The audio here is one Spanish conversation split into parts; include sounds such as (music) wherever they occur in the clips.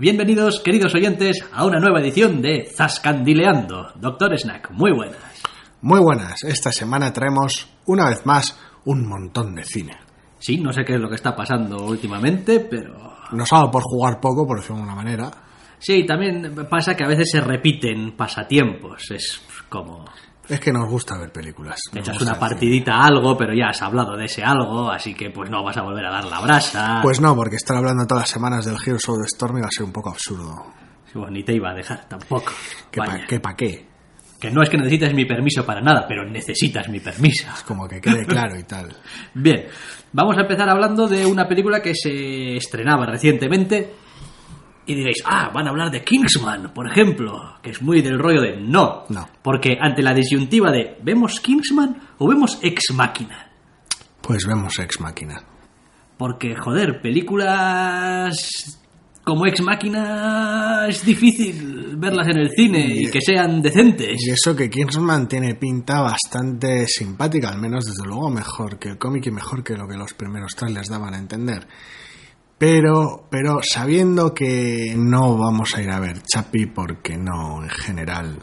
Bienvenidos, queridos oyentes, a una nueva edición de Zascandileando. Doctor Snack, muy buenas. Muy buenas. Esta semana traemos, una vez más, un montón de cine. Sí, no sé qué es lo que está pasando últimamente, pero... Nos ha dado por jugar poco, por decirlo de una manera. Sí, también pasa que a veces se repiten pasatiempos. Es como... Es que nos gusta ver películas. Te echas una partidita a algo, pero ya has hablado de ese algo, así que pues no vas a volver a dar la brasa. Pues no, porque estar hablando todas las semanas del Heroes of the Storm iba a ser un poco absurdo. Pues ni te iba a dejar tampoco. ¿Qué pa' qué? Pa qué? Que no es que necesites mi permiso para nada, pero necesitas mi permiso. Como que quede claro y tal. (laughs) Bien, vamos a empezar hablando de una película que se estrenaba recientemente. Y diréis, ah, van a hablar de Kingsman, por ejemplo, que es muy del rollo de no. No. Porque ante la disyuntiva de ¿vemos Kingsman o vemos Ex Máquina? Pues vemos Ex Máquina. Porque, joder, películas como Ex Máquina es difícil verlas en el cine y que sean decentes. Y eso que Kingsman tiene pinta bastante simpática, al menos desde luego mejor que el cómic y mejor que lo que los primeros trailers daban a entender. Pero, pero sabiendo que no vamos a ir a ver Chapi porque no, en general,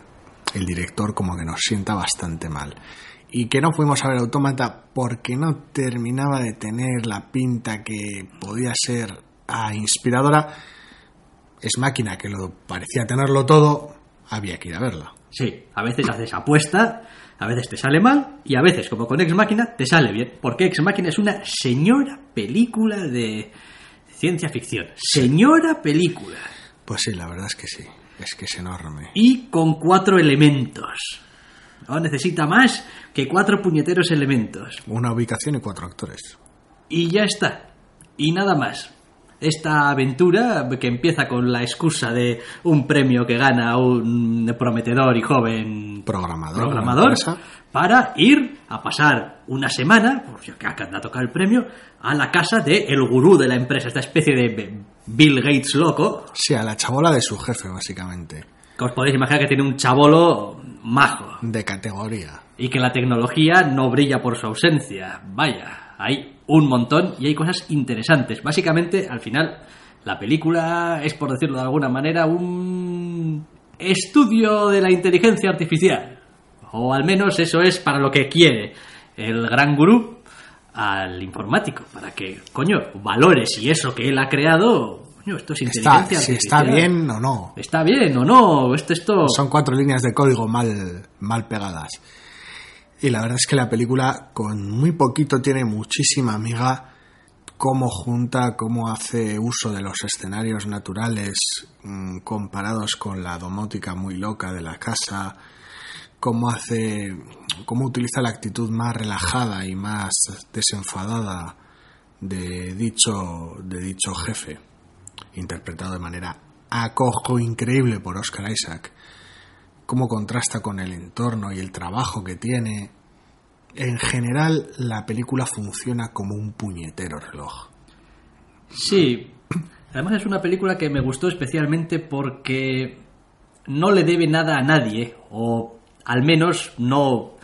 el director como que nos sienta bastante mal. Y que no fuimos a ver Autómata porque no terminaba de tener la pinta que podía ser ah, inspiradora. Es máquina que lo parecía tenerlo todo, había que ir a verla. Sí, a veces haces apuesta, a veces te sale mal y a veces, como con Ex Máquina, te sale bien. Porque Ex Máquina es una señora película de ciencia ficción. Señora película. Pues sí, la verdad es que sí. Es que es enorme. Y con cuatro elementos. No necesita más que cuatro puñeteros elementos. Una ubicación y cuatro actores. Y ya está. Y nada más. Esta aventura que empieza con la excusa de un premio que gana un prometedor y joven Programador. programador para ir a pasar una semana, por si acaso a tocar el premio, a la casa de el gurú de la empresa, esta especie de Bill Gates loco, Sí, a la chabola de su jefe, básicamente. que os podéis imaginar que tiene un chabolo majo De categoría. y que la tecnología no brilla por su ausencia. Vaya, hay un montón y hay cosas interesantes. Básicamente, al final, la película es, por decirlo de alguna manera, un estudio de la inteligencia artificial. O al menos eso es para lo que quiere el gran gurú al informático, para que, coño, valores y eso que él ha creado, esto es Está, inteligencia si artificial. está bien o no. Está bien o no, esto, esto... Son cuatro líneas de código mal, mal pegadas. Y la verdad es que la película con muy poquito tiene muchísima amiga cómo junta, cómo hace uso de los escenarios naturales mm, comparados con la domótica muy loca de la casa, cómo hace, cómo utiliza la actitud más relajada y más desenfadada de dicho, de dicho jefe, interpretado de manera acojo increíble por Oscar Isaac cómo contrasta con el entorno y el trabajo que tiene. En general, la película funciona como un puñetero reloj. Sí, además es una película que me gustó especialmente porque no le debe nada a nadie, o al menos no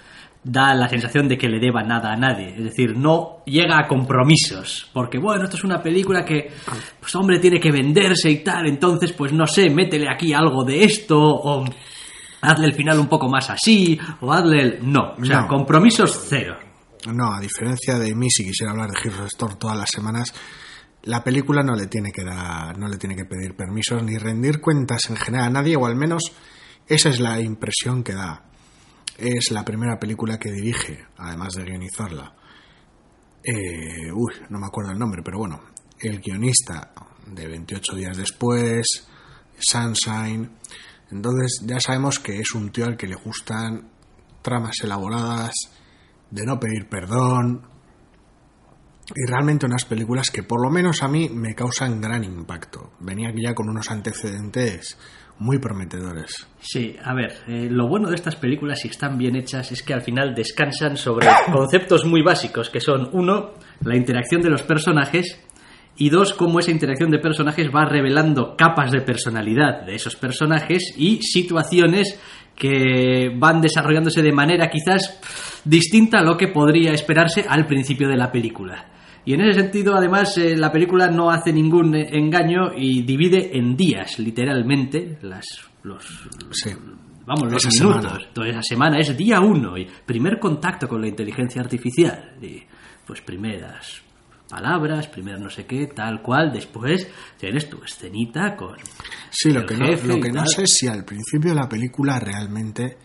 da la sensación de que le deba nada a nadie. Es decir, no llega a compromisos. Porque, bueno, esto es una película que, pues hombre, tiene que venderse y tal. Entonces, pues no sé, métele aquí algo de esto, o hazle el final un poco más así, o hazle el... No, o sea, No. compromisos cero. No, a diferencia de mí, si quisiera hablar de the Storm todas las semanas, la película no le tiene que dar, no le tiene que pedir permisos ni rendir cuentas en general a nadie, o al menos esa es la impresión que da. Es la primera película que dirige, además de guionizarla. Eh, uy, no me acuerdo el nombre, pero bueno, el guionista de 28 días después, Sunshine. Entonces ya sabemos que es un tío al que le gustan tramas elaboradas, de no pedir perdón. Y realmente unas películas que por lo menos a mí me causan gran impacto. Venía ya con unos antecedentes muy prometedores. Sí, a ver, eh, lo bueno de estas películas, si están bien hechas, es que al final descansan sobre (coughs) conceptos muy básicos, que son, uno, la interacción de los personajes, y dos, cómo esa interacción de personajes va revelando capas de personalidad de esos personajes y situaciones que van desarrollándose de manera quizás distinta a lo que podría esperarse al principio de la película. Y en ese sentido, además, eh, la película no hace ningún eh, engaño y divide en días, literalmente, las, los, Sí. vamos, los Esa minutos. semana. Entonces, esa semana es día uno y primer contacto con la inteligencia artificial. Y, pues primeras palabras, primero no sé qué, tal cual. Después tienes tu escenita con. Sí, lo que, no, lo que no sé es si al principio de la película realmente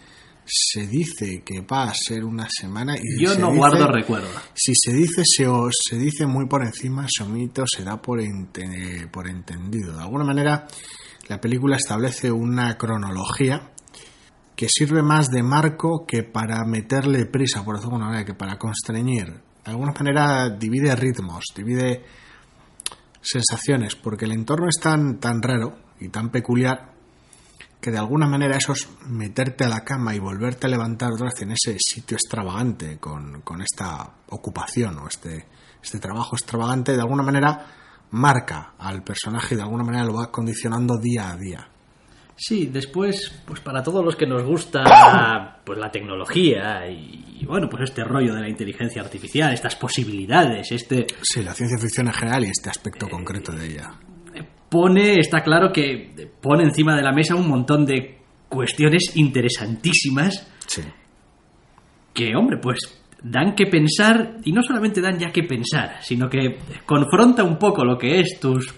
se dice que va a ser una semana y Yo no dice- guardo recuerdo. Si se dice se, o se dice muy por encima, se omite o se da por, ente- por entendido. De alguna manera, la película establece una cronología que sirve más de marco que para meterle prisa, por decirlo de alguna manera, que para constreñir. De alguna manera divide ritmos, divide sensaciones, porque el entorno es tan, tan raro y tan peculiar que de alguna manera eso es meterte a la cama y volverte a levantar otra vez en ese sitio extravagante con, con esta ocupación o este, este trabajo extravagante, de alguna manera marca al personaje y de alguna manera lo va condicionando día a día. Sí, después, pues para todos los que nos gusta (coughs) pues la tecnología y, y, bueno, pues este rollo de la inteligencia artificial, estas posibilidades, este Sí, la ciencia ficción en general y este aspecto concreto de ella. pone, está claro que pone encima de la mesa un montón de cuestiones interesantísimas Sí. que, hombre, pues dan que pensar, y no solamente dan ya que pensar, sino que confronta un poco lo que es tus,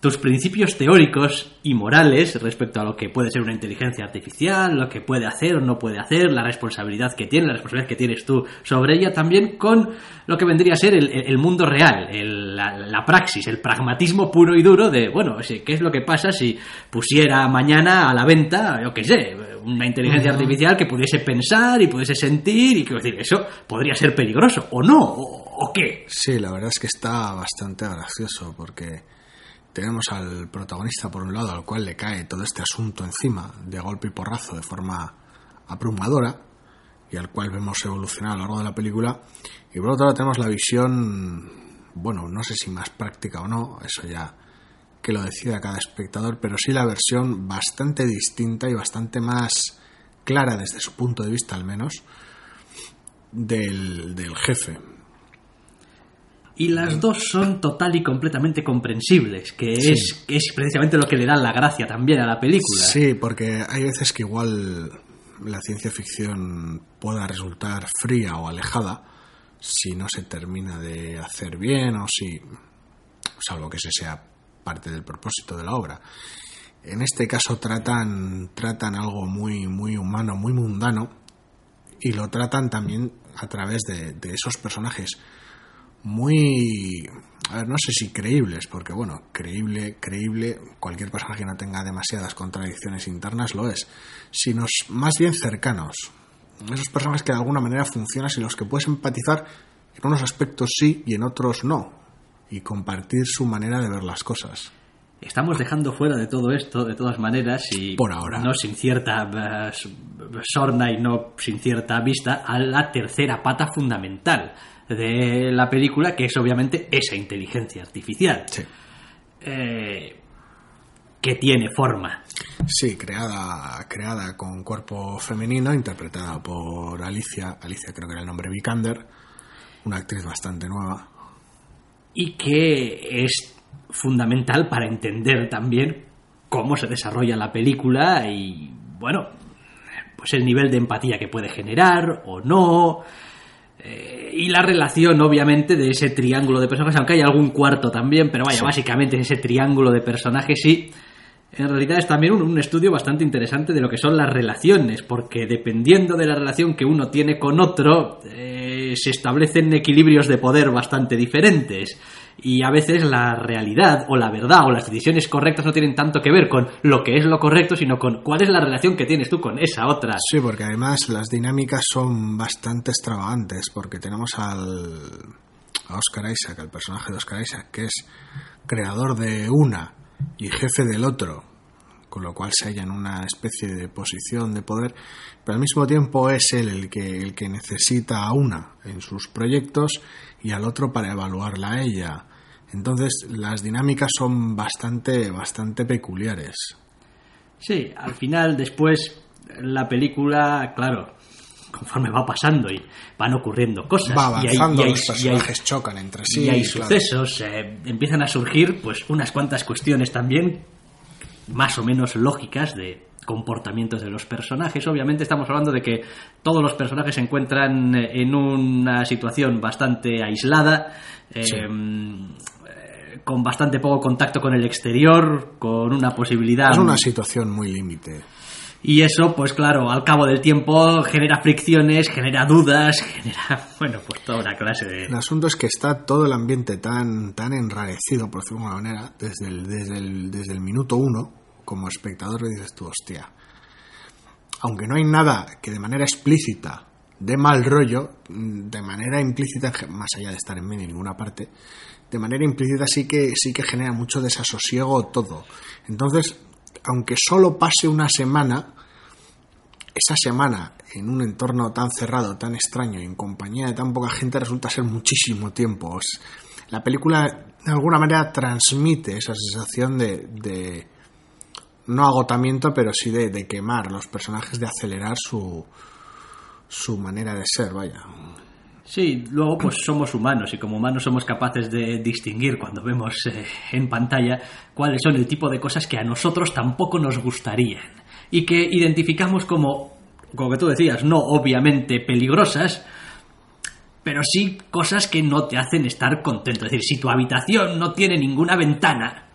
tus principios teóricos y morales respecto a lo que puede ser una inteligencia artificial, lo que puede hacer o no puede hacer, la responsabilidad que tiene, la responsabilidad que tienes tú sobre ella, también con lo que vendría a ser el, mundo real, el- la, la praxis, el pragmatismo puro y duro de, bueno, ¿qué es lo que pasa si pusiera mañana a la venta, yo qué sé, una inteligencia artificial que pudiese pensar y pudiese sentir y quiero decir, eso podría ser peligroso, o no, o, o qué. Sí, la verdad es que está bastante gracioso porque tenemos al protagonista por un lado al cual le cae todo este asunto encima de golpe y porrazo de forma abrumadora y al cual vemos evolucionar a lo largo de la película. Y por otro lado tenemos la visión bueno no sé si más práctica o no eso ya que lo decida cada espectador pero sí la versión bastante distinta y bastante más clara desde su punto de vista al menos del, del jefe Y las dos son total y completamente comprensibles, que Sí. es, que es precisamente lo que le da la gracia también a la película. Sí, porque hay veces que igual la ciencia ficción pueda resultar fría o alejada si no se termina de hacer bien o si, salvo que ese sea parte del propósito de la obra. En este caso tratan, tratan algo muy, muy humano, muy mundano y lo tratan también a través de, de esos personajes muy a ver, no sé si creíbles, porque bueno, creíble, creíble, cualquier personaje que no tenga demasiadas contradicciones internas lo es, sino más bien cercanos. Esos personajes que de alguna manera funcionan y los que puedes empatizar en unos aspectos sí y en otros no, y compartir su manera de ver las cosas. Estamos dejando fuera de todo esto, de todas maneras, y Por ahora. no sin cierta s- sorna y no sin cierta vista, a la tercera pata fundamental de la película, que es obviamente esa inteligencia artificial, Sí. eh, que tiene forma. Sí, creada, creada con cuerpo femenino, interpretada por Alicia, Alicia creo que era el nombre Vikander, una actriz bastante nueva. y que es fundamental para entender también cómo se desarrolla la película y, bueno, pues el nivel de empatía que puede generar o no. Eh, y la relación, obviamente, de ese triángulo de personajes, aunque hay algún cuarto también, pero vaya, Sí. básicamente ese triángulo de personajes sí. En realidad es también un, un estudio bastante interesante de lo que son las relaciones, porque dependiendo de la relación que uno tiene con otro, eh, se establecen equilibrios de poder bastante diferentes. Y a veces la realidad o la verdad o las decisiones correctas no tienen tanto que ver con lo que es lo correcto, sino con cuál es la relación que tienes tú con esa otra. Sí, porque además las dinámicas son bastante extravagantes, porque tenemos al a Oscar Isaac, al personaje de Oscar Isaac, que es creador de una y jefe del otro, con lo cual se halla en una especie de posición de poder, pero al mismo tiempo es él el que, el que necesita a una en sus proyectos y al otro para evaluarla a ella. Entonces las dinámicas son bastante, bastante peculiares. Sí, al final, después, la película, claro, conforme va pasando y van ocurriendo cosas. Va y hay- avanzando, y hay- los y hay- personajes chocan entre sí. y hay claro. sucesos, eh, empiezan a surgir pues unas cuantas cuestiones también más o menos lógicas de comportamientos de los personajes. Obviamente estamos hablando de que todos los personajes se encuentran eh, en una situación bastante aislada, eh, Sí. eh, con bastante poco contacto con el exterior, con una posibilidad... Es una situación muy límite. Y eso, pues claro, al cabo del tiempo genera fricciones, genera dudas, (laughs) genera, bueno, pues toda una clase de... El asunto es que está todo el ambiente tan, tan enrarecido, por decirlo de alguna manera, desde el, desde el, desde el minuto uno, como espectador le dices tú, hostia. Aunque no hay nada que de manera explícita de mal rollo, mm, de manera implícita, más allá de estar en medio en ninguna parte, de manera implícita sí que, sí que genera mucho desasosiego todo. Entonces, aunque solo pase una semana, esa semana en un entorno tan cerrado, tan extraño y en compañía de tan poca gente resulta ser muchísimo tiempo. La película de alguna manera transmite esa sensación de, de- no agotamiento, pero sí de, de quemar los personajes, de acelerar su, su manera de ser, vaya. Sí, luego pues somos humanos y como humanos somos capaces de distinguir cuando vemos eh, en pantalla cuáles son el tipo de cosas que a nosotros tampoco nos gustarían y que identificamos como, como que tú decías, no obviamente peligrosas, pero sí cosas que no te hacen estar contento. Es decir, si tu habitación no tiene ninguna ventana,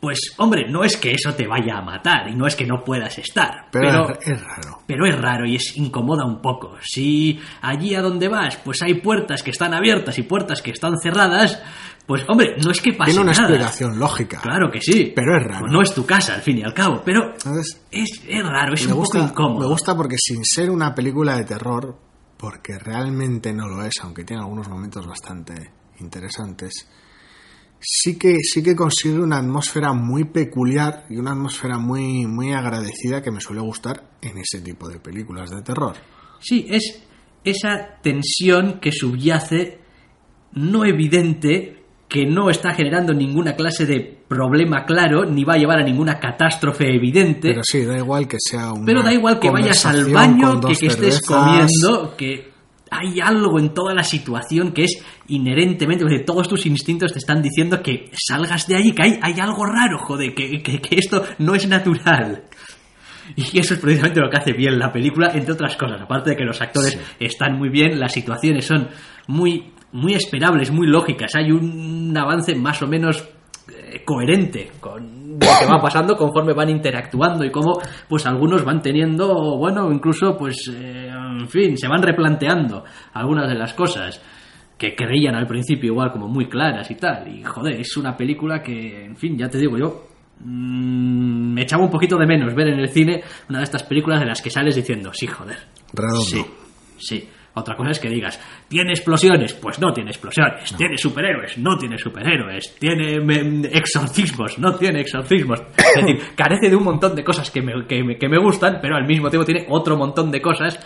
pues hombre, no es que eso te vaya a matar y no es que no puedas estar, Pero, pero es, raro. pero es raro y es incomoda un poco. Si allí a donde vas, pues hay puertas que están abiertas y puertas que están cerradas, pues hombre, no es que pase Tiene una nada. explicación lógica. Claro que sí. Pero es raro. Pues no es tu casa, al fin y al cabo. Pero Entonces, es, es raro, es un gusta, poco incómodo. me gusta porque sin ser una película de terror, porque realmente no lo es, aunque tiene algunos momentos bastante interesantes, sí que, sí que consigue una atmósfera muy peculiar y una atmósfera muy, muy agradecida que me suele gustar en ese tipo de películas de terror. Sí, es esa tensión que subyace no evidente, que no está generando ninguna clase de problema claro, ni va a llevar a ninguna catástrofe evidente. Pero sí, da igual que sea un. Pero da igual que vayas al baño, que, que estés comiendo, que hay algo en toda la situación que es inherentemente, todos tus instintos te están diciendo que salgas de ahí, que hay, hay algo raro, joder, que, que- que esto no es natural. Y eso es precisamente lo que hace bien la película, entre otras cosas. Aparte de que los actores están muy bien, las situaciones son muy, muy esperables, muy lógicas. Hay un avance más o menos coherente con lo que va pasando conforme van interactuando y cómo pues algunos van teniendo, bueno, incluso pues, eh, en fin, se van replanteando algunas de las cosas que creían al principio igual como muy claras y tal. Y joder, es una película que, en fin, ya te digo yo, mm, me echaba un poquito de menos ver en el cine una de estas películas de las que sales diciendo, sí, joder. Redondo. Sí, sí. Otra cosa es que digas, ¿tiene explosiones? Pues no tiene explosiones. ¿Tiene superhéroes? No tiene superhéroes. ¿Tiene exorcismos? No tiene exorcismos. (coughs) Es decir, carece de un montón de cosas que me, que me- que me gustan, pero al mismo tiempo tiene otro montón de cosas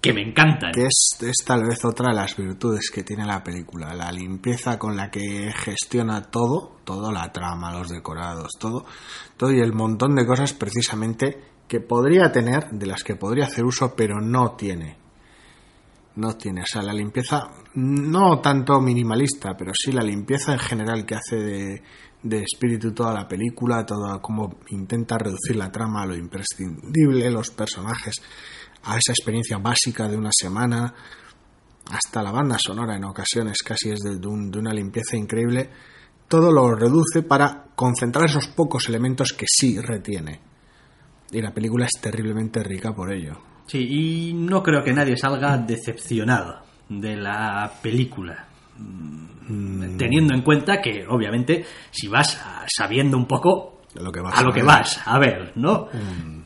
que me encantan. que es, es tal vez otra de las virtudes que tiene la película, la limpieza con la que gestiona todo, todo la trama, los decorados, todo, todo y el montón de cosas precisamente que podría tener, de las que podría hacer uso, pero no tiene. No tiene, o sea, la limpieza, no tanto minimalista, pero sí la limpieza en general que hace de, de espíritu toda la película, todo cómo intenta reducir la trama a lo imprescindible, los personajes, a esa experiencia básica de una semana, hasta la banda sonora en ocasiones casi es de, de un- de una limpieza increíble, todo lo reduce para concentrar esos pocos elementos que sí retiene. Y la película es terriblemente rica por ello. Sí, y no creo que nadie salga decepcionado de la película. Mm, Teniendo en cuenta que, obviamente, si vas a- sabiendo un poco De lo que vas a lo que ver. vas a ver, ¿no?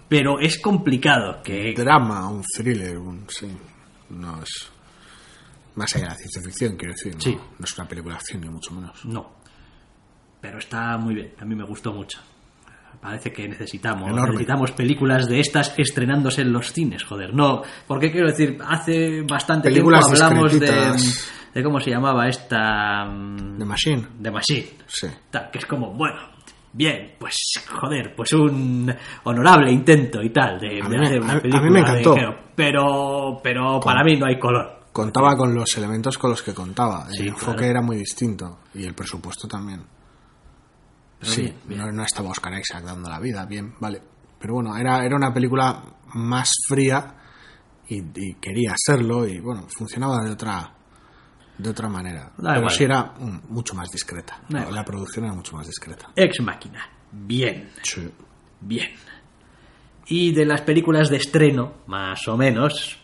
Pero es complicado que... Drama, un thriller, un, sí, no es más allá de la ciencia ficción, quiero decir, no, Sí. no es una película de acción ni mucho menos. No. Pero está muy bien, a mí me gustó mucho. Parece que necesitamos, Enorme. necesitamos películas de estas estrenándose en los cines, joder. No, porque quiero decir, hace bastante Películas tiempo hablamos de, cómo se llamaba esta... mm, The Machine, The Machine. sí. Tal, que es como, bueno, bien, pues joder, pues un honorable intento y tal de, A de mí me- hacer una a- a mí película me encantó. pero, pero para mí no hay color. Contaba con los elementos con los que contaba. El Sí, enfoque claro. era muy distinto. Y el presupuesto también. Pero sí, bien, bien. No, no estaba Oscar Isaac dando la vida, bien, vale. Pero bueno, era, era una película más fría y, y quería serlo y bueno, funcionaba de otra de otra manera. Da Pero sí era mm, mucho más discreta. Da La, igual. producción era mucho más discreta. Ex Máquina, bien, Sí. bien. Y de las películas de estreno, más o menos,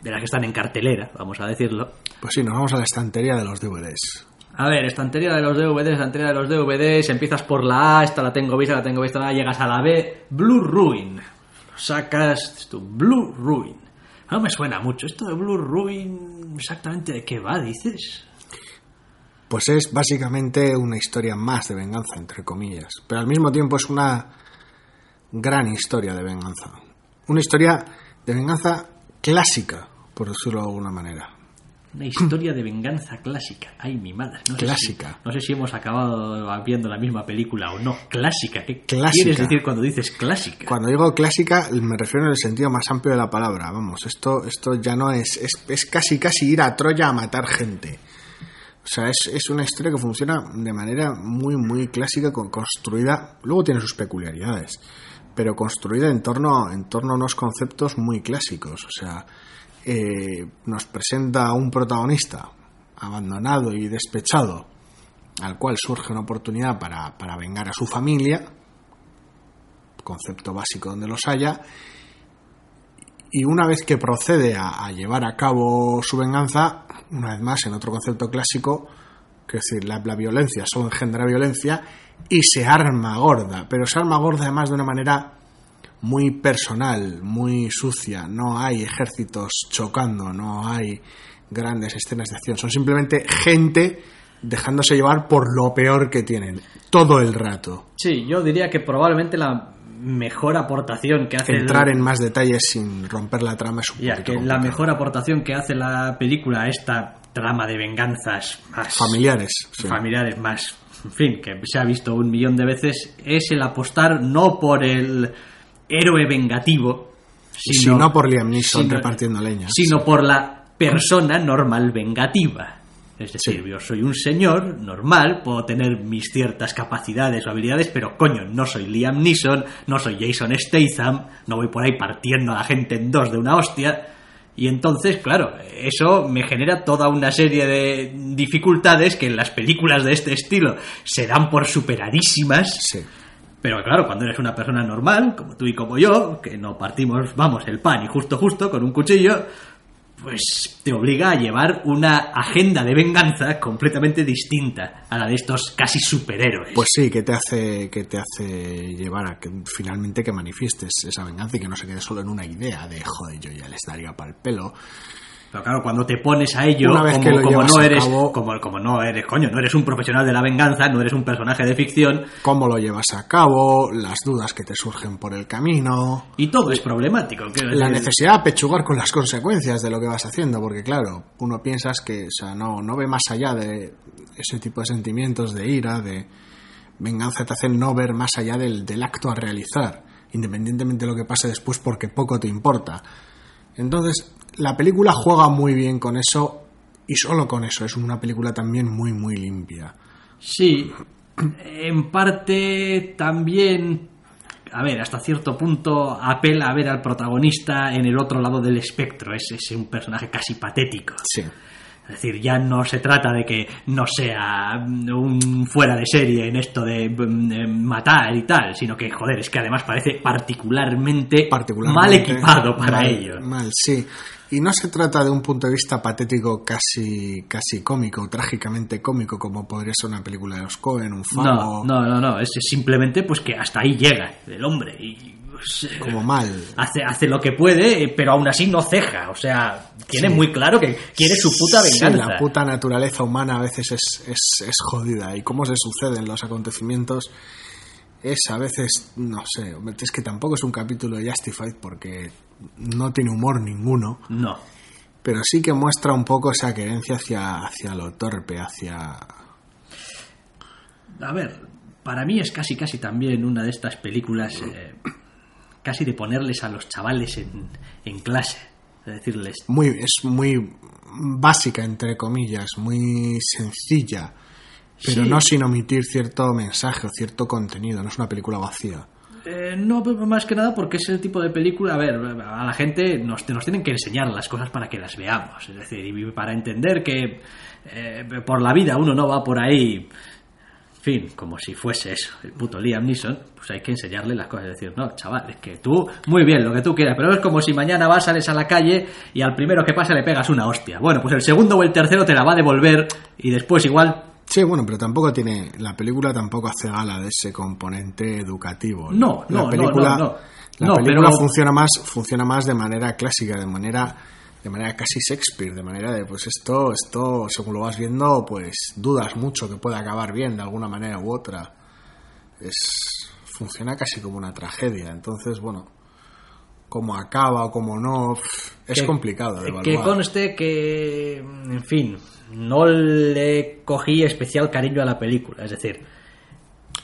de las que están en cartelera, vamos a decirlo. Pues sí, nos vamos a la estantería de los DVDs. A ver, estantería de los DVDs, estantería de los DVDs, empiezas por la A, esta la tengo vista, la tengo vista, la llegas a la B, Blue Ruin. Sacas, tu Blue Ruin. No me suena mucho, esto de Blue Ruin, exactamente de qué va, dices. Pues es básicamente una historia más de venganza, entre comillas. Pero al mismo tiempo es una gran historia de venganza. Una historia de venganza clásica, por decirlo de alguna manera. Una historia de venganza clásica. Ay, mi madre. No sé Clásica. si- no sé si hemos acabado viendo la misma película o no. Clásica. ¿Qué Clásica. quieres decir cuando dices clásica? Cuando digo clásica, me refiero en el sentido más amplio de la palabra. Vamos, esto, esto ya no es, es. es casi casi ir a Troya a matar gente. O sea, es, es una historia que funciona de manera muy, muy clásica, con- construida. Luego tiene sus peculiaridades, pero construida en torno, en torno a unos conceptos muy clásicos. O sea, eh, nos presenta a un protagonista abandonado y despechado, al cual surge una oportunidad para, para vengar a su familia concepto básico donde los haya, y una vez que procede a, llevar a cabo su venganza, una vez más en otro concepto clásico, que es decir, la, la violencia solo engendra violencia, y se arma gorda, pero se arma gorda además de una manera muy personal, muy sucia, no hay ejércitos chocando, no hay grandes escenas de acción, son simplemente gente dejándose llevar por lo peor que tienen, todo el rato. Sí, yo diría que probablemente la mejor aportación que hace... el- entrar en más detalles sin romper la trama es un Ya, que la mejor aportación que hace la película a esta trama de venganzas más familiares sí. familiares más, en fin, que se ha visto un millón de veces, es el apostar no por el héroe vengativo, Si no por Liam Neeson sino- repartiendo leñas sino por la persona normal vengativa. Es decir, Sí. yo soy un señor normal, puedo tener mis ciertas capacidades o habilidades, pero coño, no soy Liam Neeson, no soy Jason Statham, no voy por ahí partiendo a la gente en dos de una hostia. Y entonces, claro, eso me genera toda una serie de dificultades que en las películas de este estilo se dan por superadísimas. sí Pero claro, cuando eres una persona normal, como tú y como yo, que no partimos, vamos, el pan y justo justo con un cuchillo, pues te obliga a llevar una agenda de venganza completamente distinta a la de estos casi superhéroes. pues sí que te hace que te hace llevar a que finalmente que manifiestes esa venganza y que no se quede solo en una idea de joder yo ya les daría pa'l pelo Pero claro, cuando te pones a ello, Una vez como, que lo como llevas no eres, cabo- como, como no eres, coño, no eres un profesional de la venganza, no eres un personaje de ficción, cómo lo llevas a cabo las dudas que te surgen por el camino y todo es problemático. la decir. necesidad de pechugar con las consecuencias de lo que vas haciendo, porque claro, uno piensas que, o sea, no, no ve más allá de ese tipo de sentimientos de ira, de venganza, te hacen no ver más allá del, del acto a realizar, independientemente de lo que pase después, porque poco te importa. Entonces, la película juega muy bien con eso, y solo con eso, es una película también muy, muy limpia. Sí, en parte también, a ver, hasta cierto punto apela a ver al protagonista en el otro lado del espectro, es, es un personaje casi patético. Sí. Es decir, ya no se trata de que no sea un fuera de serie en esto de, mm, de matar y tal, sino que, joder, es que además parece particularmente, particularmente mal equipado para mal- ello. Mal, sí. Y no se trata de un punto de vista patético casi, casi cómico, trágicamente cómico, como podría ser una película de los Coen, un No, famo, no, no, no, es simplemente pues que hasta ahí llega el hombre y pues, como mal. hace, hace lo que puede, pero aún así no ceja. O sea, tiene muy claro que quiere su puta Sí, venganza. la puta naturaleza humana a veces es, es, es jodida. Y cómo se suceden los acontecimientos es a veces, no sé, es que tampoco es un capítulo de Justified porque no tiene humor ninguno. No. Pero sí que muestra un poco esa querencia hacia, hacia lo torpe, hacia... A ver, para mí es casi, casi también una de estas películas, eh, casi de ponerles a los chavales en, en clase. Es decirles, Muy, es muy básica, entre comillas, muy sencilla, pero Sí. no sin omitir cierto mensaje o cierto contenido. No es una película vacía. Eh, no, pero más que nada porque es el tipo de película, a ver, a la gente nos, nos tienen que enseñar las cosas para que las veamos, es decir, y para entender que eh, por la vida uno no va por ahí, en fin, como si fuese eso, el puto Liam Neeson, pues hay que enseñarle las cosas, es decir, no, chaval, es que tú, muy bien, lo que tú quieras, pero es como si mañana vas, sales a la calle y al primero que pasa le pegas una hostia. Bueno, pues el segundo o el tercero te la va a devolver y después igual Sí, bueno, pero tampoco tiene. La película tampoco hace gala de ese componente educativo. No, la no, no, película, no, no. La película pero- funciona más, funciona más de manera clásica, de manera, de manera casi Shakespeare, de manera de, pues esto, esto, según lo vas viendo, pues dudas mucho que pueda acabar bien de alguna manera u otra. Es, funciona casi como una tragedia. Entonces, bueno, cómo acaba o cómo no, es que- complicado de Que conste que, en fin, no le cogí especial cariño a la película. Es decir,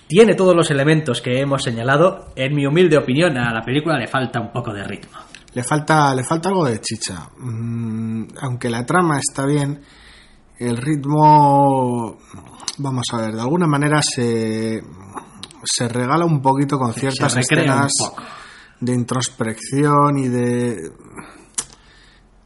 tiene todos los elementos que hemos señalado. En mi humilde opinión, a la película le falta un poco de ritmo. Le falta, le falta algo de chicha. Mm, aunque la trama está bien, el ritmo, vamos a ver, de alguna manera se, se regala un poquito con ciertas Se recrea un escenas poco. De introspección y de...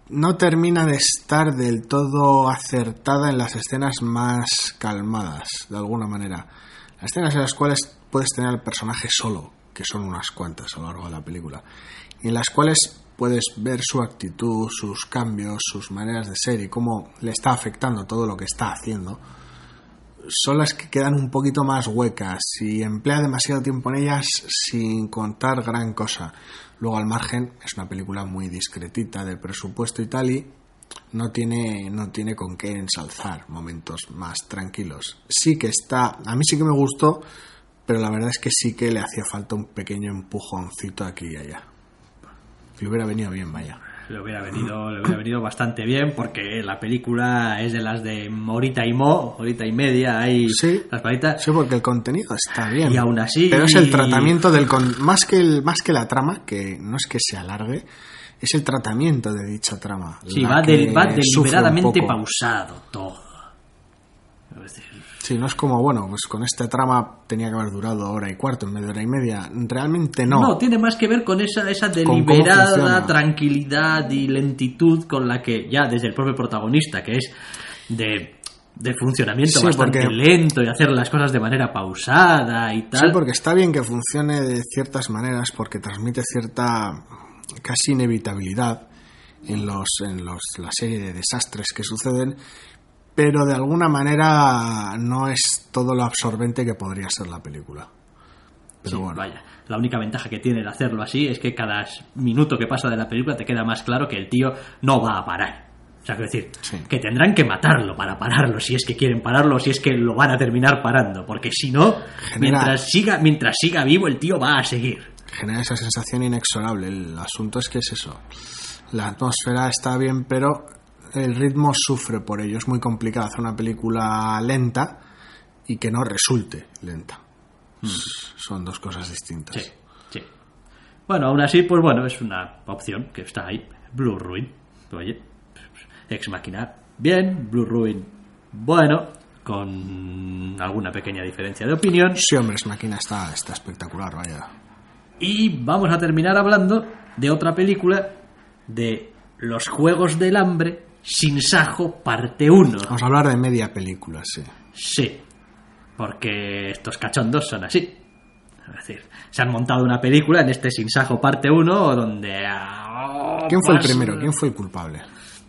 No termina de estar del todo acertada en las escenas más calmadas, de alguna manera. Las escenas en las cuales puedes tener al personaje solo, que son unas cuantas a lo largo de la película, y en las cuales puedes ver su actitud, sus cambios, sus maneras de ser y cómo le está afectando todo lo que está haciendo, son las que quedan un poquito más huecas y emplea demasiado tiempo en ellas sin contar gran cosa. Luego al margen es una película muy discretita de presupuesto y tal y no tiene, no tiene con qué ensalzar momentos más tranquilos. Sí que está, a mí sí que me gustó, pero la verdad es que sí que le hacía falta un pequeño empujoncito aquí y allá. Le hubiera venido bien, vaya. Le hubiera venido, le hubiera venido bastante bien porque la película es de las de horita y mo, horita y media, hay Sí. las palitas. Sí, porque el contenido está bien. Y aún así- Pero es el tratamiento del... con- más, que el, más que la trama, que no es que se alargue, es el tratamiento de dicha trama. Sí, va, que del- va deliberadamente pausado todo. Sí, no es como, bueno, pues con esta trama tenía que haber durado hora y cuarto en de hora y media. Realmente no. No, tiene más que ver con esa, esa deliberada tranquilidad y lentitud con la que ya desde el propio protagonista, que es de, de funcionamiento Sí, bastante porque- lento y hacer las cosas de manera pausada y Sí, tal. porque está bien que funcione de ciertas maneras porque transmite cierta casi inevitabilidad en los en los la serie de desastres que suceden, pero de alguna manera no es todo lo absorbente que podría ser la película. Pero Sí, bueno, vaya. La única ventaja que tiene de hacerlo así es que cada minuto que pasa de la película te queda más claro que el tío no va a parar. O sea, quiero decir, Sí. que tendrán que matarlo para pararlo, si es que quieren pararlo, si es que lo van a terminar parando, porque si no, Genera- mientras siga, mientras siga vivo, el tío va a seguir. genera esa sensación inexorable. El asunto es que es eso. La atmósfera está bien, pero el ritmo sufre por ello. Es muy complicado hacer una película lenta y que no resulte lenta. Son dos cosas distintas. Sí, sí. Bueno, aún así, pues bueno, es una opción que está ahí. Blue Ruin. Oye, Ex Machina, bien. Blue Ruin, bueno, con alguna pequeña diferencia de opinión. Sí, hombre, es máquina está, está espectacular, vaya. Y vamos a terminar hablando de otra película de Los Juegos del Hambre sin Sajo, parte 1. Vamos a hablar de media película, sí. Sí, porque estos cachondos son así. Es decir, se han montado una película en este Sin Sajo, parte 1, donde... ¿Quién fue el primero? ¿Quién fue el culpable?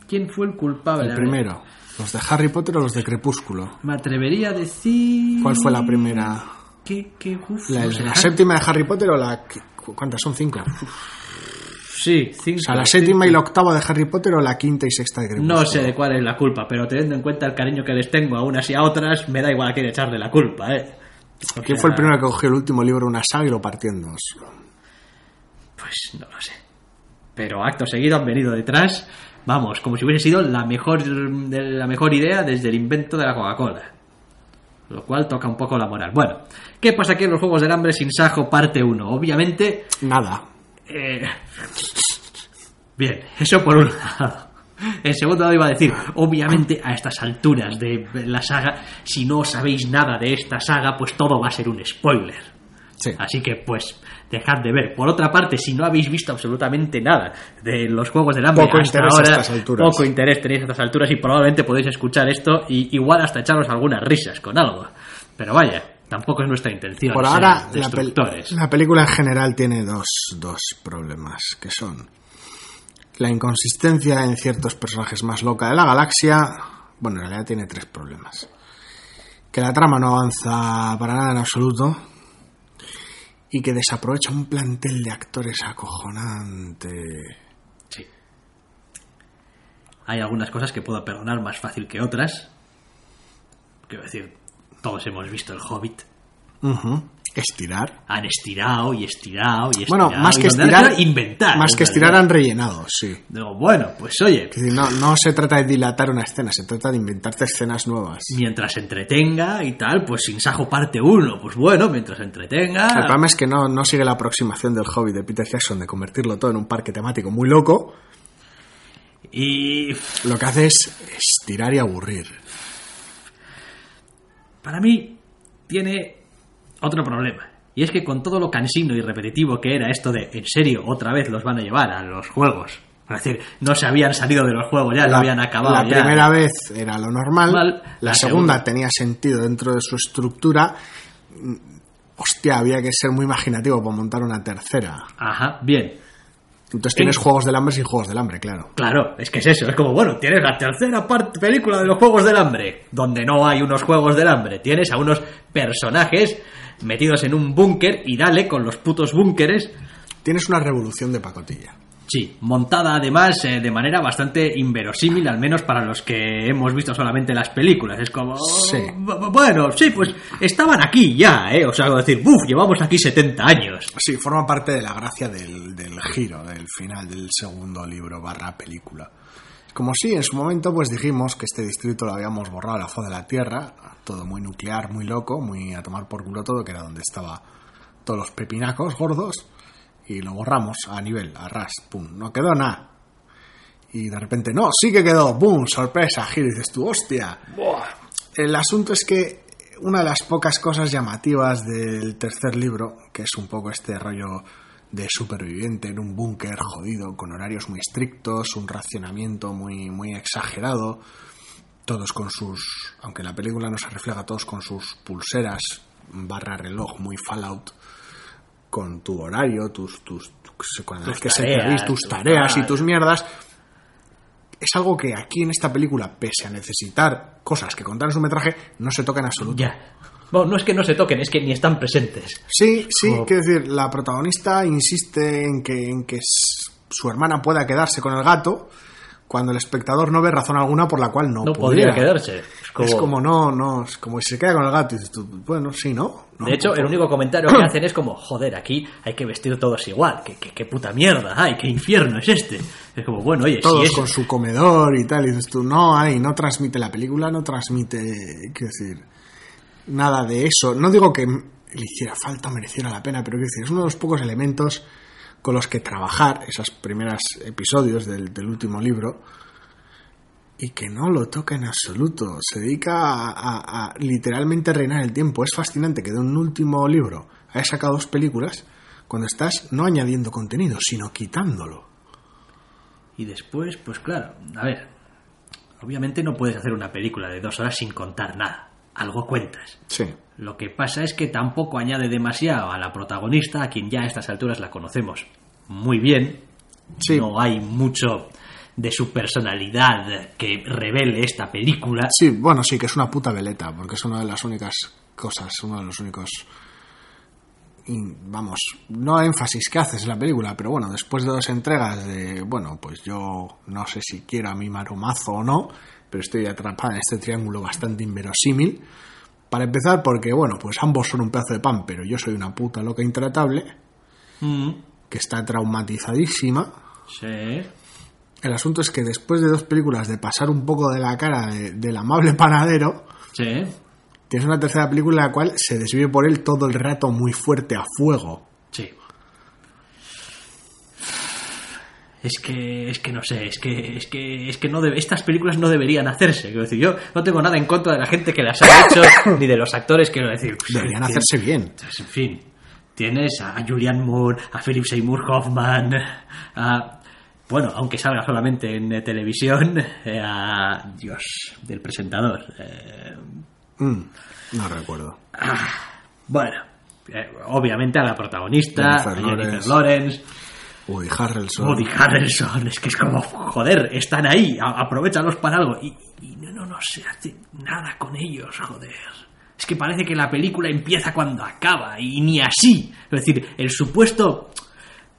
¿Quién fue el culpable? El primero. ¿Los de Harry Potter o los de Crepúsculo? Me atrevería a decir... ¿Cuál fue la primera? ¿Qué, qué, uf, ¿La, no sé. la séptima de Harry Potter o la... ¿Cuántas son? Cinco. Sí, cinco. O sea, la séptima y la octava de Harry Potter o la quinta y sexta de Crepúsculo. No sé de cuál es la culpa, pero teniendo en cuenta el cariño que les tengo a unas y a otras, me da igual a quién echarle la culpa, ¿eh? O ¿Quién sea, fue el primero que cogió el último libro de una saga y lo partió en dos? Pues no lo sé. Pero acto seguido han venido detrás, vamos, como si hubiese sido la mejor, la mejor idea desde el invento de la Coca-Cola. Lo cual toca un poco la moral. Bueno, ¿qué pasa aquí en los Juegos del Hambre sin Sajo parte 1? Obviamente... Nada. Eh, Bien, eso por un lado. En segundo lado iba a decir, obviamente a estas alturas de la saga, si no sabéis nada de esta saga, pues todo va a ser un spoiler. Sí. Así que, pues, dejad de ver. Por otra parte, si no habéis visto absolutamente nada de los Juegos del Hambre Poco hasta interés a ahora, estas alturas. poco interés tenéis a estas alturas y probablemente podéis escuchar esto y igual hasta echaros algunas risas con algo. Pero vaya, tampoco es nuestra intención Por ahora, la, pel- la película en general tiene dos, dos problemas, que son la inconsistencia en ciertos personajes más loca de la galaxia. Bueno, en realidad tiene tres problemas. Que la trama no avanza para nada en absoluto. Y que desaprovecha un plantel de actores acojonante. Sí. Hay algunas cosas que puedo perdonar más fácil que otras. Quiero decir, todos hemos visto el Hobbit. Estirar. Han estirado y estirado y estirado. Bueno, más que estirar, inventar. más que estirar han rellenado, sí. Digo, bueno, pues oye, no, no se trata de dilatar una escena, se trata de inventarte escenas nuevas. mientras entretenga y tal, pues sin sajo parte uno, pues bueno, mientras El entretenga. problema es que no, no sigue la aproximación del hobby de Peter Jackson de convertirlo todo en un parque temático muy loco. Y Lo que hace es estirar y aburrir. Para mí tiene otro problema. Y es que con todo lo cansino y repetitivo que era esto de, en serio, otra vez los van a llevar a los juegos. Es decir, no se habían salido de los juegos, ya lo habían acabado. la ya. primera vez era lo normal, Mal. la, La segunda, segunda. tenía sentido dentro de su estructura. Mm, Hostia, había que ser muy imaginativo para montar una tercera. Ajá, bien. Entonces tienes En- Juegos del Hambre sin Juegos del Hambre, claro. Claro, es que es eso, es como, bueno, tienes la tercera parte película de los Juegos del Hambre, donde no hay unos Juegos del Hambre, tienes a unos personajes metidos en un búnker y dale con los putos búnkeres, Tienes una revolución de pacotilla. Sí, montada además eh, de manera bastante inverosímil, al menos para los que hemos visto solamente las películas, es como, Sí. "Bu- bu- bueno, sí, pues estaban aquí ya, ¿eh? O sea, decir, buf, llevamos aquí 70 años. Sí, forma parte de la gracia del, del giro, del final del segundo libro barra película. Como si en su momento pues dijimos que este distrito lo habíamos borrado a la faz de la Tierra, todo muy nuclear, muy loco, muy a tomar por culo todo, que era donde estaba todos los pepinacos gordos, y lo borramos a nivel, a ras, pum, no quedó nada. Y de repente, no, sí que quedó, boom, sorpresa, giro, y dices tú, hostia. El asunto es que una de las pocas cosas llamativas del tercer libro, que es un poco este rollo de superviviente en un búnker jodido, con horarios muy estrictos, un racionamiento muy, muy exagerado, todos con sus, aunque la película no se refleja, todos con sus pulseras barra reloj muy Fallout, con tu horario, tus, tus, tus- Tus que tareas, feliz, tus tareas y tus mierdas, es algo que aquí en esta película, pese a necesitar cosas que contar en su metraje, no se toca en absoluto. Ya. Bueno, no es que no se toquen, es que ni están presentes. Sí, sí, Como- quiero decir, la protagonista insiste en que, en que su hermana pueda quedarse con el gato cuando el espectador no ve razón alguna por la cual no, No podría quedarse. Es como, Es como no, no, es como si se queda con el gato y dices tú, bueno, sí, ¿no? No, de hecho, el único comentario que hacen es como, joder, aquí hay que vestir todos igual. ¿Qué, qué, qué puta mierda? ¡Ay, qué infierno es este! Es como, bueno, oye, Todos si es... con su comedor y tal, y dices tú, no, hay, no transmite la película, no transmite, quiero decir, nada de eso. No digo que le hiciera falta o mereciera la pena, pero quiero decir, es uno de los pocos elementos con los que trabajar esos primeros episodios del, del último libro y que no lo toca en absoluto. Se dedica a, a- a literalmente reinar el tiempo. Es fascinante que de un último libro haya sacado dos películas cuando estás no añadiendo contenido, sino quitándolo. Y después, pues claro, a ver, obviamente no puedes hacer una película de dos horas sin contar nada. Algo cuentas. Sí. Lo que pasa es que tampoco añade demasiado a la protagonista, a quien ya a estas alturas la conocemos muy bien. Sí. No hay mucho de su personalidad que revele esta película. Sí, bueno, sí, que es una puta veleta, porque es una de las únicas cosas, uno de los únicos. vamos, no énfasis que haces en la película, pero bueno, después de dos entregas de, bueno, pues yo no sé si quiero a mi maromazo o no, pero estoy atrapada en este triángulo bastante inverosímil. Para empezar, porque, bueno, pues ambos son un pedazo de pan, pero yo soy una puta loca intratable, Mm, que está traumatizadísima. sí. El asunto es que después de dos películas de pasar un poco de la cara de- del amable panadero, Sí. tienes una tercera película en la cual se desvive por él todo el rato muy fuerte a fuego. Sí. Es que, es que no sé, es que, es que, es que no debe- estas películas no deberían hacerse. Quiero decir, yo no tengo nada en contra de la gente que las ha hecho, (coughs) ni de los actores, quiero decir. pues, Deberían hacerse bien. pues, en fin, tienes a Julian Moore, a Philip Seymour Hoffman, a... Bueno, aunque salga solamente en eh, televisión, eh, a... Dios, del presentador. eh, Mm, no recuerdo. bueno, eh, obviamente a la protagonista, Jennifer a Jennifer Lawrence. Lawrence. Woody Harrelson. Woody Harrelson, es que es como, joder, están ahí, aprovechalos para algo. Y, y no, no, no se hace nada con ellos, joder. Es que parece que la película empieza cuando acaba, y ni así. Es decir, el supuesto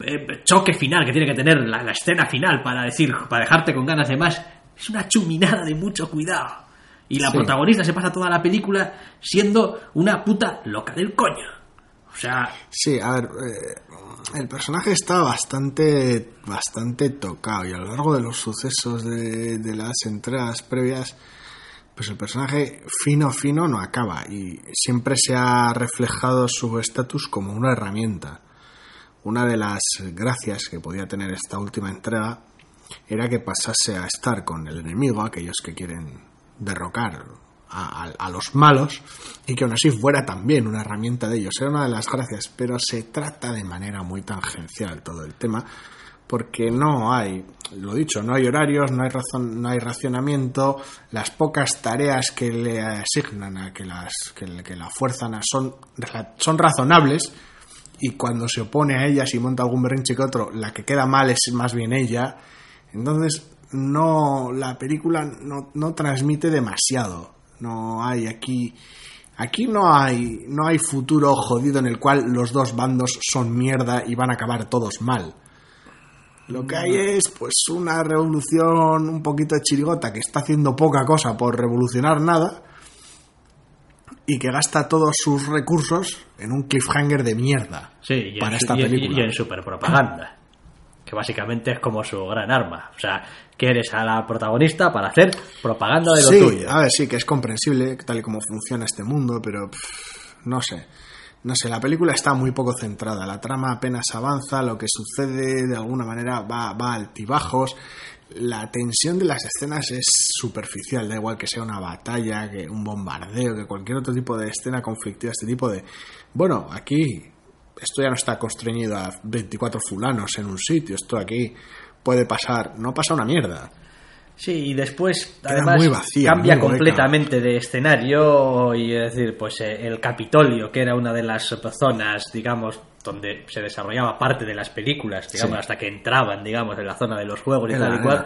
eh, choque final que tiene que tener la, la escena final para decir, para dejarte con ganas de más, es una chuminada de mucho cuidado. Y la Sí. protagonista se pasa toda la película siendo una puta loca del coño. O sea, Sí, a ver, eh, el personaje está bastante, bastante tocado y a lo largo de los sucesos de, las entregas previas, pues el personaje fino, fino no acaba y siempre se ha reflejado su estatus como una herramienta. Una de las gracias que podía tener esta última entrega era que pasase a estar con el enemigo, aquellos que quieren derrocar a, a- los malos, y que aún así fuera también una herramienta de ellos. Era una de las gracias, pero se trata de manera muy tangencial todo el tema, porque no hay, lo dicho, no hay horarios, no hay, razón, no hay racionamiento, las pocas tareas que le asignan a que, las, que la fuerzan a son, son razonables, y cuando se opone a ellas y monta algún berrinche que otro, la que queda mal es más bien ella. Entonces, no, la película no, no transmite demasiado. No hay aquí, aquí no hay, no hay futuro jodido en el cual los dos bandos son mierda y van a acabar todos mal. Lo que hay es, pues, una revolución un poquito de chirigota que está haciendo poca cosa por revolucionar nada y que gasta todos sus recursos en un cliffhanger de mierda Sí, para en, esta película. y en superpropaganda. Que básicamente es como su gran arma. O sea, quieres a la protagonista para hacer propaganda de lo sí, tuyo. a ver, sí, que es comprensible tal y como funciona este mundo, pero pff, no sé. No sé, la película está muy poco centrada, la trama apenas avanza, lo que sucede de alguna manera va, va a altibajos, la tensión de las escenas es superficial, da igual que sea una batalla, que un bombardeo, que cualquier otro tipo de escena conflictiva, este tipo de... Bueno, aquí esto ya no está constreñido a 24 fulanos en un sitio, esto aquí puede pasar, no pasa una mierda. Sí, y después Queda además muy vacía, cambia completamente de escenario y es decir, pues eh, el Capitolio, que era una de las zonas, digamos, donde se desarrollaba parte de las películas, digamos, Sí. hasta que entraban, digamos, en la zona de los juegos y Era- tal y cual.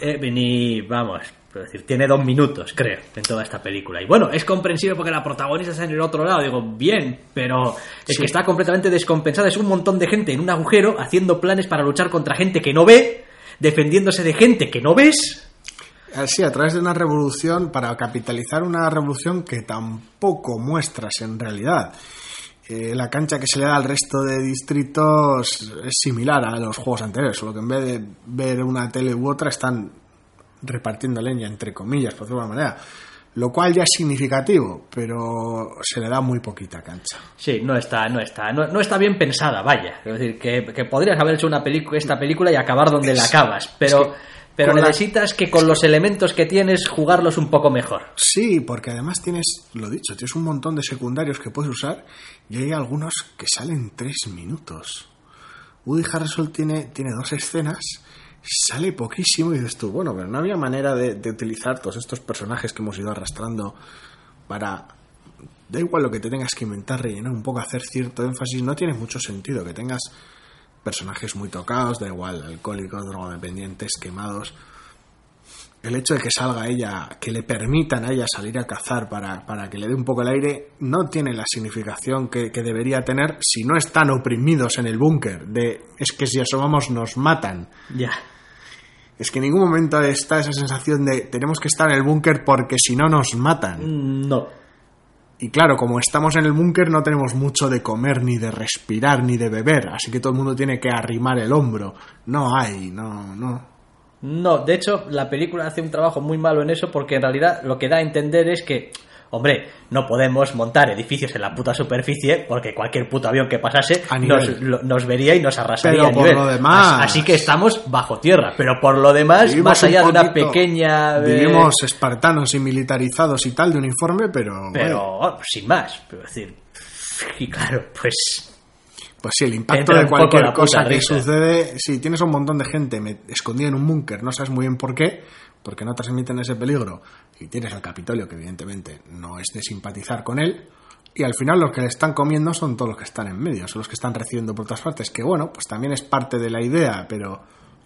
eh, vení, vamos, es decir, tiene dos minutos, creo, en toda esta película. Y bueno, es comprensible porque la protagonista está en el otro lado, digo, bien, pero es Sí. que está completamente descompensada. Es un montón de gente en un agujero haciendo planes para luchar contra gente que no ve, defendiéndose de gente que no ves. Sí, a través de una revolución, para capitalizar una revolución que tampoco muestras en realidad. Eh, la cancha que se le da al resto de distritos es similar a los juegos anteriores, solo que en vez de ver una tele u otra están repartiendo leña, entre comillas, por decirlo de alguna manera. Lo cual ya es significativo, pero se le da muy poquita cancha. Sí, no está, no está, no, no está bien pensada, vaya. Es decir, que, que podrías haber hecho una pelicu- esta película y acabar donde la acabas, pero, es que pero con la- necesitas que con los elementos que tienes jugarlos un poco mejor. Sí, porque además tienes, lo dicho, tienes un montón de secundarios que puedes usar y hay algunos que salen tres minutos. Woody Harrelson tiene, tiene dos escenas, sale poquísimo y dices tú, bueno, pero no había manera de, de utilizar todos estos personajes que hemos ido arrastrando para... Da igual lo que te tengas que inventar, rellenar un poco, hacer cierto énfasis, no tiene mucho sentido que tengas personajes muy tocados, da igual, alcohólicos, drogodependientes, quemados el hecho de que salga ella, que le permitan a ella salir a cazar para, para que le dé un poco el aire, no tiene la significación que, que debería tener si no están oprimidos en el búnker. De es que si asomamos nos matan. Ya. Es que en ningún momento está esa sensación de tenemos que estar en el búnker porque si no nos matan. Mm, No. Y claro, como estamos en el búnker no tenemos mucho de comer, ni de respirar, ni de beber, así que todo el mundo tiene que arrimar el hombro. No hay, no, no. No, de hecho, la película hace un trabajo muy malo en eso porque en realidad lo que da a entender es que Hombre, no podemos montar edificios en la puta superficie porque cualquier puto avión que pasase nos, nivel. lo- nos vería y nos arrasaría Pero a por nivel. lo demás- Así, que estamos bajo tierra. Pero por lo demás, Vivimos más un allá de una pequeña... eh, Vivimos espartanos y militarizados y tal de uniforme, pero. Pero bueno, sin más. Pero decir... Y claro, pues... pues sí, el impacto de cualquier cosa que risa. sucede. Si tienes un montón de gente escondida en un búnker, no sabes muy bien por qué, porque no transmiten ese peligro, y tienes al Capitolio, que evidentemente no es de simpatizar con él. Y al final los que le están comiendo son todos los que están en medio, son los que están recibiendo por todas partes, que bueno, pues también es parte de la idea, pero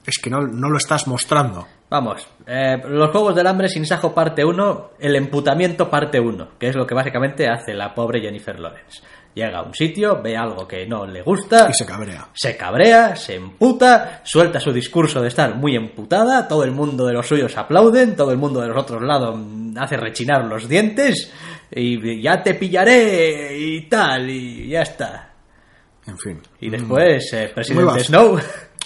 es que no, no lo estás mostrando. Vamos, eh, los Juegos del Hambre sin Sajo parte 1, el emputamiento parte 1, que es lo que básicamente hace la pobre Jennifer Lawrence. Llega a un sitio, ve algo que no le gusta, Y se cabrea. se cabrea, se emputa, suelta su discurso de estar muy emputada, todo el mundo de los suyos aplauden, todo el mundo de los otros lados mm, hace rechinar los dientes y ya te pillaré y tal, y ya está. En fin. Y después, eh, Muy presidente. Snow,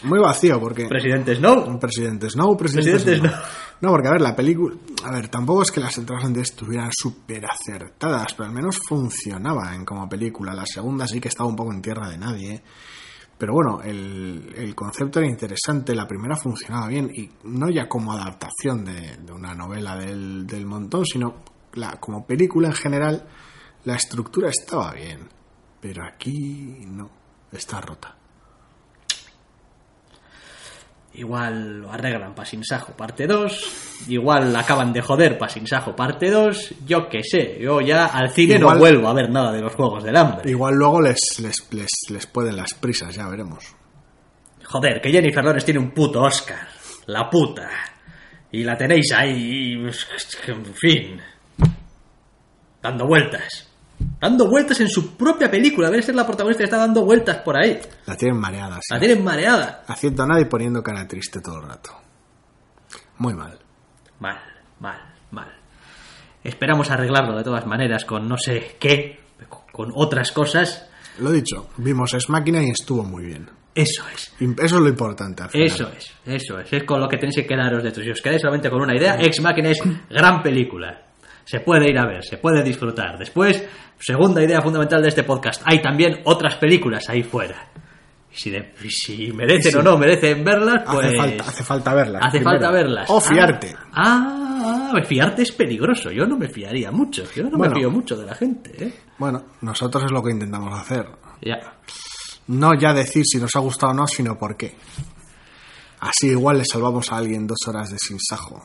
Muy vacío, porque. presidente Snow, presidente Snow, presidente, Presidente Snow. No, porque a ver, la película. A ver, tampoco es que las entradas antes estuvieran súper acertadas, pero al menos funcionaban como película. La segunda sí que estaba un poco en tierra de nadie. Pero bueno, el, el concepto era interesante, la primera funcionaba bien, y no ya como adaptación de, de una novela del, del montón, sino la, como película en general, la estructura estaba bien. Pero aquí no, está rota. Igual lo arreglan para Sin Sajo parte 2. Igual acaban de joder para Sin Sajo parte 2. Yo qué sé. Yo ya al cine Igual- no vuelvo a ver nada de los Juegos del Hambre. Igual luego les, les, les, les pueden las prisas, ya veremos. Joder, que Jennifer Lawrence tiene un puto Oscar. La puta. Y la tenéis ahí. En fin. Dando vueltas. Dando vueltas en su propia película. Debe ser la protagonista que está dando vueltas por ahí. La tienen mareada, sí. La tienen mareada. Haciendo nada y poniendo cara triste todo el rato. Muy mal. Mal, mal, mal. Esperamos arreglarlo de todas maneras con no sé qué, con otras cosas. Lo dicho, vimos Es Máquina y estuvo muy bien. Eso es, Eso es lo importante. al final. eso es, eso es. Es con lo que tenéis que quedaros de. Si os quedáis solamente con una idea, Ex Machina es gran película. Se puede ir a ver, se puede disfrutar. Después, segunda idea fundamental de este podcast. Hay también otras películas ahí fuera. Y si, de- si merecen o no merecen verlas, pues... Hace, falta, hace falta verlas. Hace primero. falta verlas. O fiarte. Ah, ah, fiarte es peligroso. Yo no me fiaría mucho. Yo no Bueno. me fío mucho de la gente, ¿eh? Bueno, nosotros es lo que intentamos hacer. Ya. No ya decir si nos ha gustado o no, sino por qué. Así igual le salvamos a alguien dos horas de sin sajo.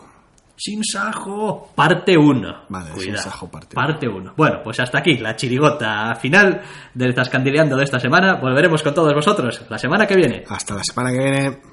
Sin Sajo, parte 1. Vale, Sin Sajo, parte Parte 1. Bueno, pues hasta aquí la chirigota final del Zascandileando de esta semana. Volveremos con todos vosotros la semana que viene. Hasta la semana que viene.